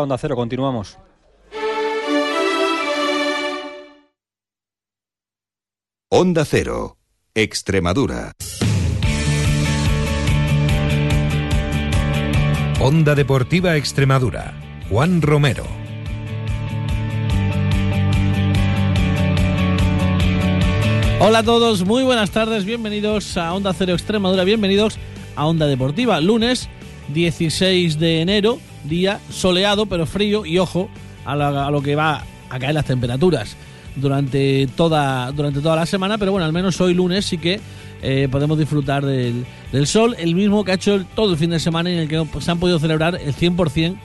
Onda Cero, continuamos. Onda Cero, Extremadura. Onda Deportiva Extremadura. Juan Romero. Hola a todos, muy buenas tardes, bienvenidos a Onda Cero Extremadura, bienvenidos a Onda Deportiva, lunes 16 de enero, día soleado pero frío y ojo a, a lo que va a caer las temperaturas durante toda, durante toda la semana, pero bueno, al menos hoy lunes sí que eh, podemos disfrutar del, del sol, el mismo que ha hecho el- todo el fin de semana en el que se han podido celebrar el 100%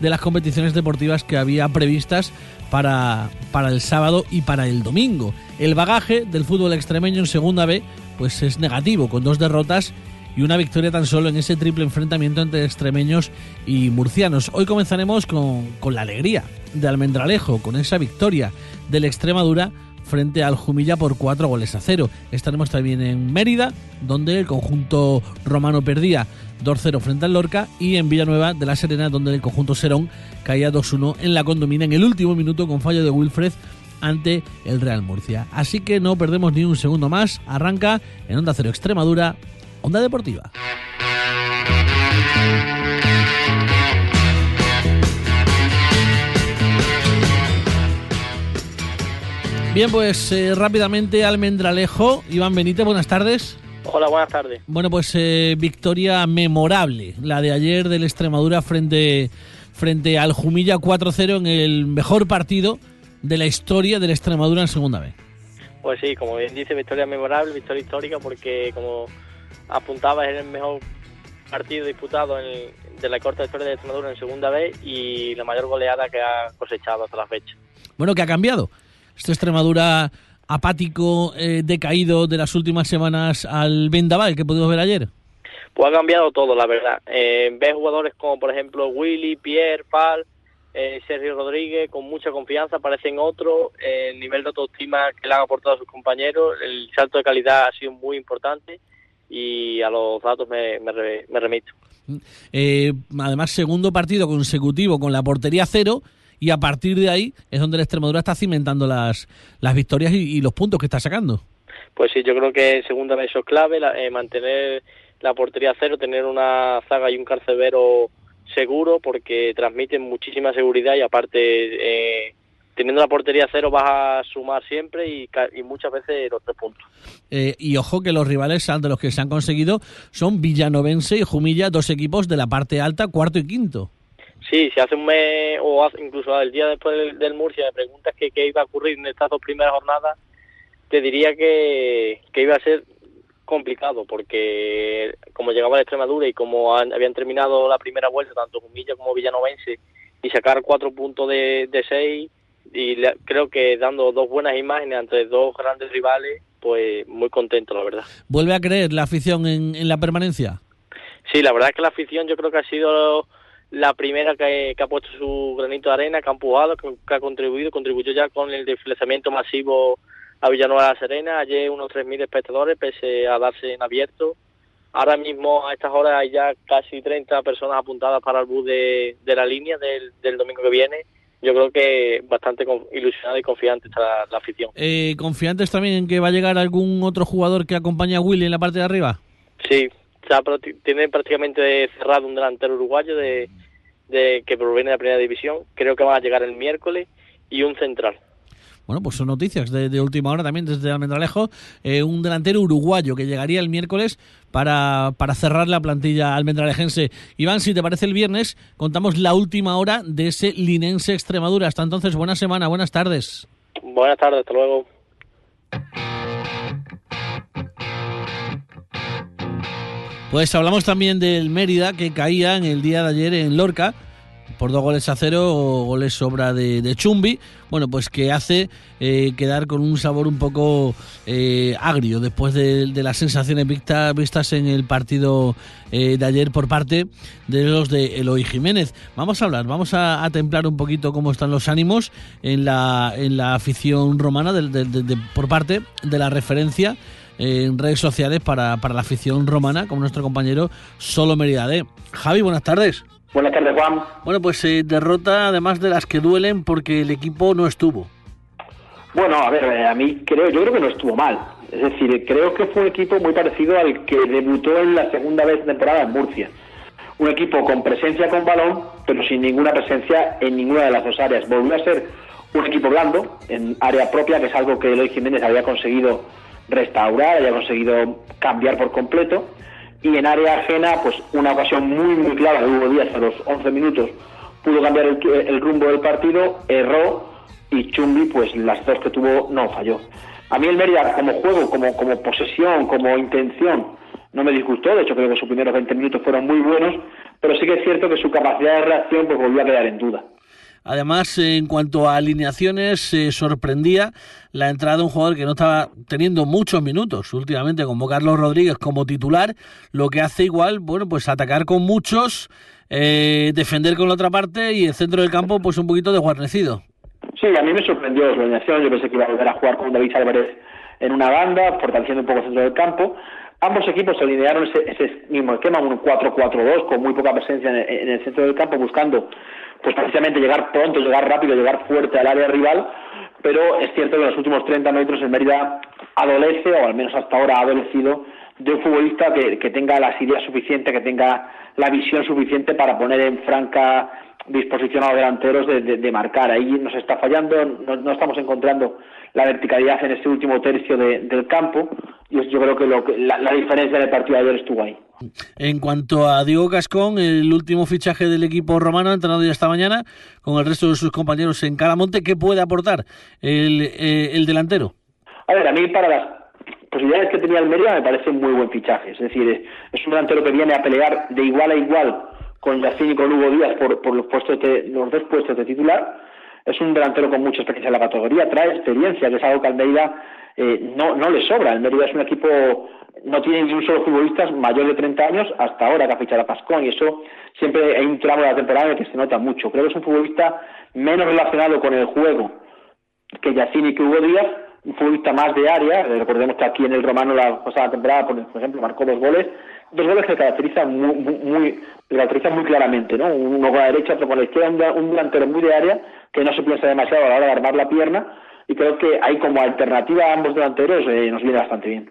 de las competiciones deportivas que había previstas para, para el sábado y para el domingo. El bagaje del fútbol extremeño en segunda B pues es negativo, con dos derrotas y una victoria tan solo en ese triple enfrentamiento entre extremeños y murcianos. Hoy comenzaremos con, con la alegría de Almendralejo, con esa victoria del Extremadura frente al Jumilla por cuatro goles a cero. Estaremos también en Mérida, donde el conjunto romano perdía 2-0 frente al Lorca, y en Villanueva de la Serena, donde el conjunto Serón caía 2-1 en la condomina en el último minuto con fallo de Wilfred ante el Real Murcia. Así que no perdemos ni un segundo más. Arranca en Onda Cero Extremadura, Onda Deportiva. Bien, pues eh, rápidamente Almendralejo. Iván Benítez, buenas tardes. Hola, buenas tardes. Bueno, pues eh, victoria memorable, la de ayer del Extremadura frente, frente al Jumilla 4-0 en el mejor partido de la historia del Extremadura en segunda vez. Pues sí, como bien dice, victoria memorable, victoria histórica, porque como apuntaba es el mejor partido disputado en- de la corta historia de Extremadura en segunda vez y la mayor goleada que ha cosechado hasta la fecha. Bueno, ¿qué ha cambiado? Este Extremadura apático, eh, decaído de las últimas semanas al Vendaval que pudimos ver ayer. Pues ha cambiado todo, la verdad. Eh, ves jugadores como, por ejemplo, Willy, Pierre, Pal, eh, Sergio Rodríguez, con mucha confianza, parecen otros. Eh, el nivel de autoestima que le han aportado a sus compañeros, el salto de calidad ha sido muy importante y a los datos me, me, me remito. Eh, además, segundo partido consecutivo con la portería cero y a partir de ahí es donde el Extremadura está cimentando las, las victorias y, y los puntos que está sacando. Pues sí, yo creo que en segunda vez eso es clave, la- eh, mantener la portería cero, tener una zaga y un carcelero seguro, porque transmiten muchísima seguridad y aparte, eh, teniendo la portería cero vas a sumar siempre y, y muchas veces los tres puntos. Eh, y ojo que los rivales ante los que se han conseguido son Villanovense y Jumilla, dos equipos de la parte alta, cuarto y quinto. Sí, si hace un mes o hace- incluso el día después del, del Murcia me preguntas que qué iba a ocurrir en estas dos primeras jornadas, te diría que, que iba a ser complicado porque como llegaba la Extremadura y como han- habían terminado la primera vuelta tanto Jumilla como Villanovense y sacar cuatro puntos de, de seis y le- creo que dando dos buenas imágenes entre dos grandes rivales pues muy contento la verdad. ¿Vuelve a creer la afición en, en la permanencia? Sí, la verdad es que la afición yo creo que ha sido la primera que, que ha puesto su granito de arena, que ha empujado, que, que ha contribuido, contribuyó ya con el desplazamiento masivo a Villanueva de la Serena, ayer unos 3.000 espectadores pese a darse en abierto. Ahora mismo a estas horas hay ya casi 30 personas apuntadas para el bus de, de la línea del, del domingo que viene. Yo creo que bastante ilusionada y confiante está la, la afición. Eh, ¿Confiantes también en que va a llegar algún otro jugador que acompañe a Willy en la parte de arriba? Sí, está tiene prácticamente cerrado un delantero uruguayo de, de que proviene de la primera división. Creo que van a llegar el miércoles y un central. Bueno, pues son noticias de, de última hora también desde Almendralejo. Eh, un delantero uruguayo que llegaría el miércoles para, para cerrar la plantilla almendralejense. Iván, si te parece el viernes, contamos la última hora de ese linense Extremadura. Hasta entonces, buena semana, buenas tardes. Buenas tardes, hasta luego. Pues hablamos también del Mérida que caía en el día de ayer en Lorca por dos goles a cero, goles sobra de, de Chumbi, bueno, pues que hace eh, quedar con un sabor un poco eh, agrio después de, las sensaciones vista- vistas en el partido eh, de ayer por parte de los de Eloy Jiménez. Vamos a hablar, vamos a, templar un poquito cómo están los ánimos en la, en la afición romana de- por parte de la referencia en redes sociales para, para la afición romana, como nuestro compañero Solo Mérida D. Javi, buenas tardes. Buenas tardes, Juan. Bueno, pues eh, derrota además de las que duelen porque el equipo no estuvo. Bueno, a ver, eh, a mí creo, yo creo que no estuvo mal. Es decir, creo que fue un equipo muy parecido al que debutó en la segunda vez de temporada en Murcia. Un equipo con presencia con balón, pero sin ninguna presencia en ninguna de las dos áreas. Volvió a ser un equipo blando en área propia, que es algo que Eloy Jiménez había conseguido restaurar, había conseguido cambiar por completo y en área ajena, pues una ocasión muy, muy clara Hugo Díaz a los 11 minutos pudo cambiar el, rumbo del partido, erró y Chumbi, pues las dos que tuvo, no falló. A mí el Mérida, como juego, como, como posesión, como intención, no me disgustó, de hecho creo que sus primeros 20 minutos fueron muy buenos, pero sí que es cierto que su capacidad de reacción pues volvió a quedar en duda. Además, en cuanto a alineaciones, se sorprendía la entrada de un jugador que no estaba teniendo muchos minutos últimamente, como Carlos Rodríguez como titular, lo que hace igual, bueno, pues atacar con muchos, eh, defender con la otra parte y el centro del campo, pues un poquito desguarnecido. Sí, a mí me sorprendió su alineación, yo pensé que iba a volver a jugar con David Álvarez en una banda, fortaleciendo un poco el centro del campo. Ambos equipos se alinearon ese, ese mismo esquema, un 4-4-2, con muy poca presencia en el centro del campo, buscando pues precisamente llegar pronto, llegar rápido, llegar fuerte al área rival, pero es cierto que en los últimos 30 metros el Mérida adolece, o al menos hasta ahora ha adolecido, de un futbolista que, tenga las ideas suficientes, que tenga la visión suficiente para poner en franca disposición a los delanteros de, marcar. Ahí nos está fallando, no, estamos encontrando la verticalidad en este último tercio del campo yo creo que, lo la, la diferencia del partido de ayer estuvo ahí. En cuanto a Diego Cascón, el último fichaje del equipo romano, entrenado ya esta mañana, con el resto de sus compañeros en Calamonte, ¿qué puede aportar el, eh, el delantero? A ver, a mí para las posibilidades que tenía Almería me parece un muy buen fichaje. Es decir, es un delantero que viene a pelear de igual a igual con Yacine y con Hugo Díaz por, por los, puestos de, los dos puestos de titular. Es un delantero con mucha experiencia en la categoría, trae experiencia, que es algo que Almeida eh, no, no le sobra. Almería es un equipo no tiene ni un solo futbolista mayor de 30 años hasta ahora que ha fichado a Pascón y eso siempre hay un tramo de la temporada en el que se nota mucho. Creo que es un futbolista menos relacionado con el juego que Yacine y que Hugo Díaz, un futbolista más de área. Recordemos que aquí en el Romano la pasada temporada, por ejemplo, marcó dos goles, dos goles que caracterizan muy, muy, caracterizan muy claramente, ¿no? Uno con la derecha, otro con la izquierda, un delantero muy de área que no se piensa demasiado a la hora de armar la pierna y creo que hay como alternativa a ambos delanteros eh, nos viene bastante bien.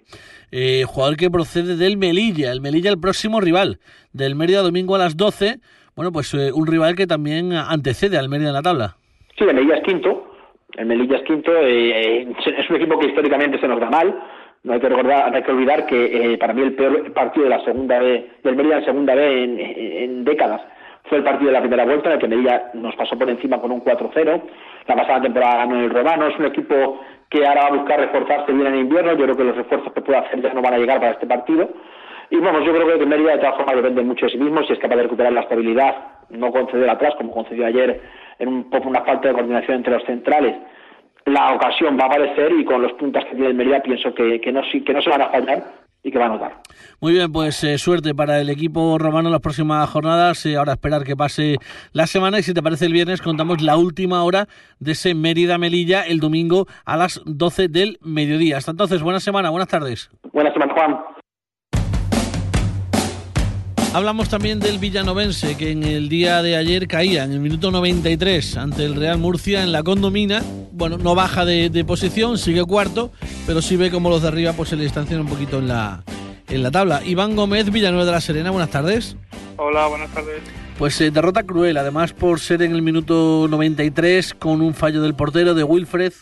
Eh, jugador que procede del Melilla, el Melilla el próximo rival, del Mérida domingo a las 12, bueno, pues eh, un rival que también antecede al Mérida en la tabla. Sí, el Melilla es quinto, el Melilla es quinto, es un equipo que históricamente se nos da mal, no hay que recordar, hay que olvidar que para mí el peor partido de la segunda B, del Mérida en segunda B en décadas fue el partido de la primera vuelta en el que Melilla nos pasó por encima con un 4-0. La pasada temporada ganó el Romano. Es un equipo que ahora va a buscar reforzarse bien en invierno. Yo creo que los refuerzos que pueda hacer ya no van a llegar para este partido. Y vamos, yo creo que Mérida de todas formas depende mucho de sí mismo. Si es capaz de recuperar la estabilidad, no conceder atrás, como concedió ayer en un poco una falta de coordinación entre los centrales, la ocasión va a aparecer y con los puntas que tiene el Mérida pienso que, que, no, que no se van a fallar y que va a notar. Muy bien, pues eh, suerte para el equipo romano en las próximas jornadas. Eh, ahora esperar que pase la semana y si te parece el viernes contamos la última hora de ese Mérida Melilla el domingo a las 12 del mediodía. Hasta entonces, buena semana, buenas tardes. Buenas semana, Juan. Hablamos también del Villanovense, que en el día de ayer caía en el minuto 93 ante el Real Murcia en la condomina. Bueno, no baja de, posición, sigue cuarto, pero sí ve como los de arriba pues se le distancian un poquito en la, en la tabla. Iván Gómez, Villanueva de la Serena, buenas tardes. Hola, buenas tardes. Pues eh, derrota cruel, además por ser en el minuto 93 con un fallo del portero de Wilfred.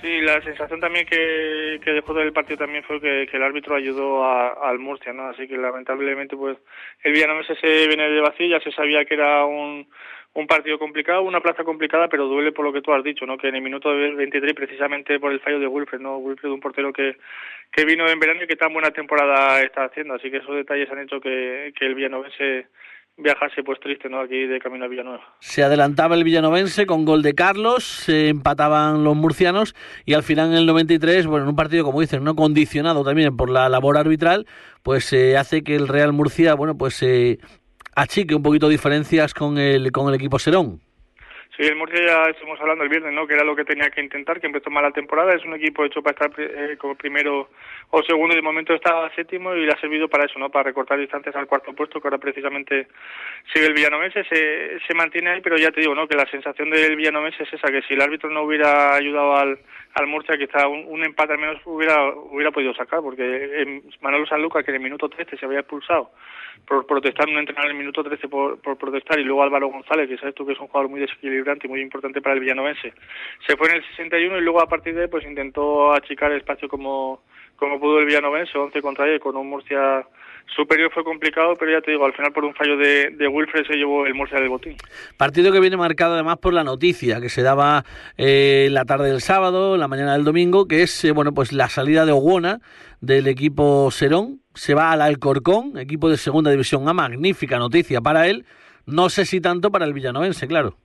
Sí, la sensación también que, dejó del partido también fue que, el árbitro ayudó al Murcia, ¿no? Así que lamentablemente, pues el Villanova se viene de vacío, ya se sabía que era un, un partido complicado, una plaza complicada, pero duele por lo que tú has dicho, ¿no? Que en el minuto 23, precisamente por el fallo de Wilfred, ¿no? Wilfred, un portero que, vino en verano y que tan buena temporada está haciendo. Así que esos detalles han hecho que, que el Villanovense viajase pues triste, ¿no? Aquí de camino a Villanueva. Se adelantaba el villanovense con gol de Carlos, se empataban los murcianos y al final en el 93, bueno, en un partido como dicen, no condicionado también por la labor arbitral, pues se hace que el Real Murcia, bueno, pues se achique un poquito diferencias con el con el equipo Serón. Sí, el Murcia ya estuvimos hablando el viernes, ¿no? Que era lo que tenía que intentar, que empezó mal la temporada. Es un equipo hecho para estar eh, como primero o segundo y de momento está séptimo y le ha servido para eso, ¿no? Para recortar distancias al cuarto puesto, que ahora precisamente sigue el Villanovense. Se, se mantiene ahí, pero ya te digo, ¿no? Que la sensación del Villanovense es esa, que si el árbitro no hubiera ayudado al, al Murcia, quizá un, un empate al menos hubiera, hubiera podido sacar, porque Manolo Sanluca, que en el minuto 13 se había expulsado por protestar un entrenador en el minuto 13 por, por protestar y luego Álvaro González, que sabes tú que es un jugador muy muy importante para el villanovense, se fue en el 61 y luego a partir de ahí pues intentó achicar el espacio como, como pudo el villanovense, 11 contra 10 con un Murcia superior fue complicado, pero ya te digo, al final por un fallo de, de Wilfred se llevó el Murcia del botín. Partido que viene marcado además por la noticia que se daba eh, la tarde del sábado, la mañana del domingo, que es eh, bueno pues la salida de Oguona del equipo Serón, se va al Alcorcón, equipo de segunda división. A, magnífica noticia para él, no sé si tanto para el villanovense, claro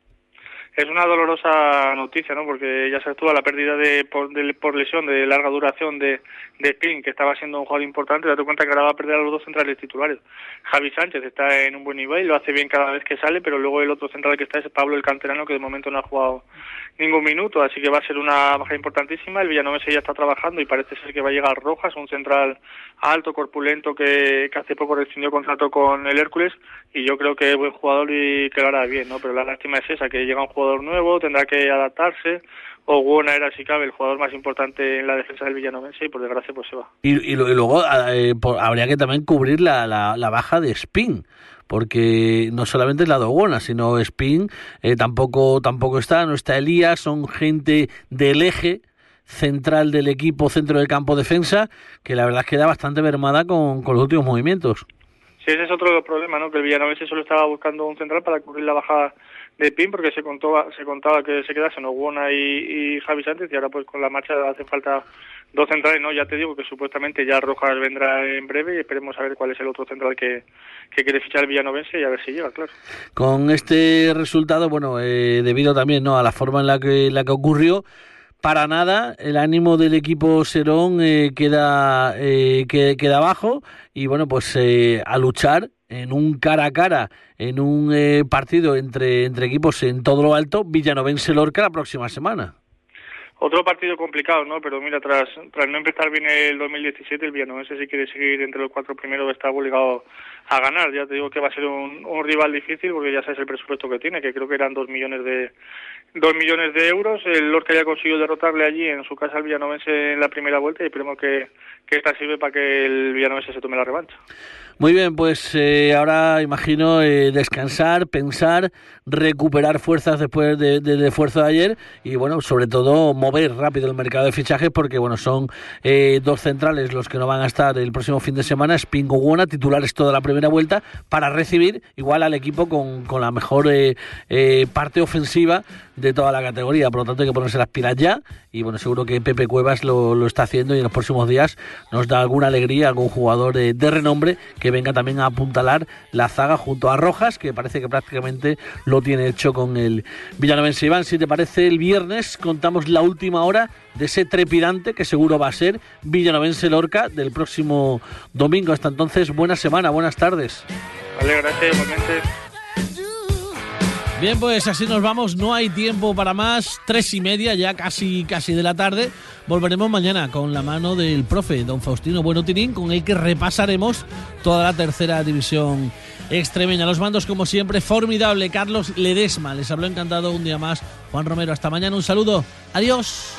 es una dolorosa noticia, ¿no? Porque ya se actúa la pérdida de por, de, por, lesión de larga duración de, de Spin, que estaba siendo un jugador importante, date cuenta que ahora va a perder a los dos centrales titulares. Javi Sánchez está en un buen nivel, lo hace bien cada vez que sale, pero luego el otro central que está es Pablo el Canterano, que de momento no ha jugado ningún minuto, así que va a ser una baja importantísima. El Villanovese ya está trabajando y parece ser que va a llegar Rojas, un central alto, corpulento, que, que hace poco rescindió contrato con el Hércules, y yo creo que es buen jugador y que lo hará bien, ¿no? Pero la lástima es esa, que llega un jugador nuevo, tendrá que adaptarse. Oguona era, si cabe, el jugador más importante en la defensa del Villanovense y por desgracia pues se va. Y, y, y luego eh, por, habría que también cubrir la, la, la baja de Spin porque no solamente es la Dogona, sino Spin eh, tampoco, tampoco está, no está Elías, son gente del eje central del equipo centro del campo defensa, que la verdad es que da bastante mermada con, con los últimos movimientos. Sí, ese es otro de los problemas, ¿no? Que el Villanovense solo estaba buscando un central para cubrir la baja de Pin porque se contaba, se contaba que se quedasen Oguona y, y Javi Sánchez y ahora pues con la marcha hace falta dos centrales, ¿no? Ya te digo que supuestamente ya Rojas vendrá en breve y esperemos a ver cuál es el otro central que, que quiere fichar el Villanovense y a ver si llega, claro. Con este resultado, bueno, eh, debido también ¿no? a la forma en la que, la que ocurrió, para nada, el ánimo del equipo Serón eh, queda, eh, que, queda bajo y bueno, pues eh, a luchar en un cara a cara, en un eh, partido entre, entre equipos en todo lo alto, Villanovense Lorca la próxima semana. Otro partido complicado, ¿no? Pero mira, tras, tras no empezar bien el 2017, el Villanovense si quiere seguir entre los cuatro primeros está obligado a ganar. Ya te digo que va a ser un rival difícil porque ya sabes el presupuesto que tiene, que creo que eran dos millones de dos millones de euros. El Lorca ya consiguió derrotarle allí en su casa al Villanovense en la primera vuelta y esperemos que, que esta sirve para que el Villanovense se tome la revancha. Muy bien, pues eh, ahora imagino eh, descansar, pensar, recuperar fuerzas después de, de esfuerzo de ayer y bueno, sobre todo mover rápido el mercado de fichajes porque bueno, son eh, dos centrales los que no van a estar el próximo fin de semana, Spingo titulares toda la primera vuelta, para recibir igual al equipo con, con la mejor eh, eh, parte ofensiva de toda la categoría, por lo tanto hay que ponerse las pilas ya y bueno, seguro que Pepe Cuevas lo, lo está haciendo y en los próximos días nos da alguna alegría, algún jugador de renombre que venga también a apuntalar la zaga junto a Rojas, que parece que prácticamente lo tiene hecho con el Villanovense. Iván, si te parece, el viernes contamos la última hora de ese trepidante que seguro va a ser Villanovense Lorca del próximo domingo. Hasta entonces, buena semana, buenas tardes. Vale, gracias, igualmente. Bien, pues así nos vamos, no hay tiempo para más, tres y media ya casi casi de la tarde. Volveremos mañana con la mano del profe don Faustino Buenotinín, con el que repasaremos toda la tercera división extremeña. Los mandos, como siempre, formidable. Carlos Ledesma, les habló encantado un día más. Juan Romero, hasta mañana, un saludo. Adiós.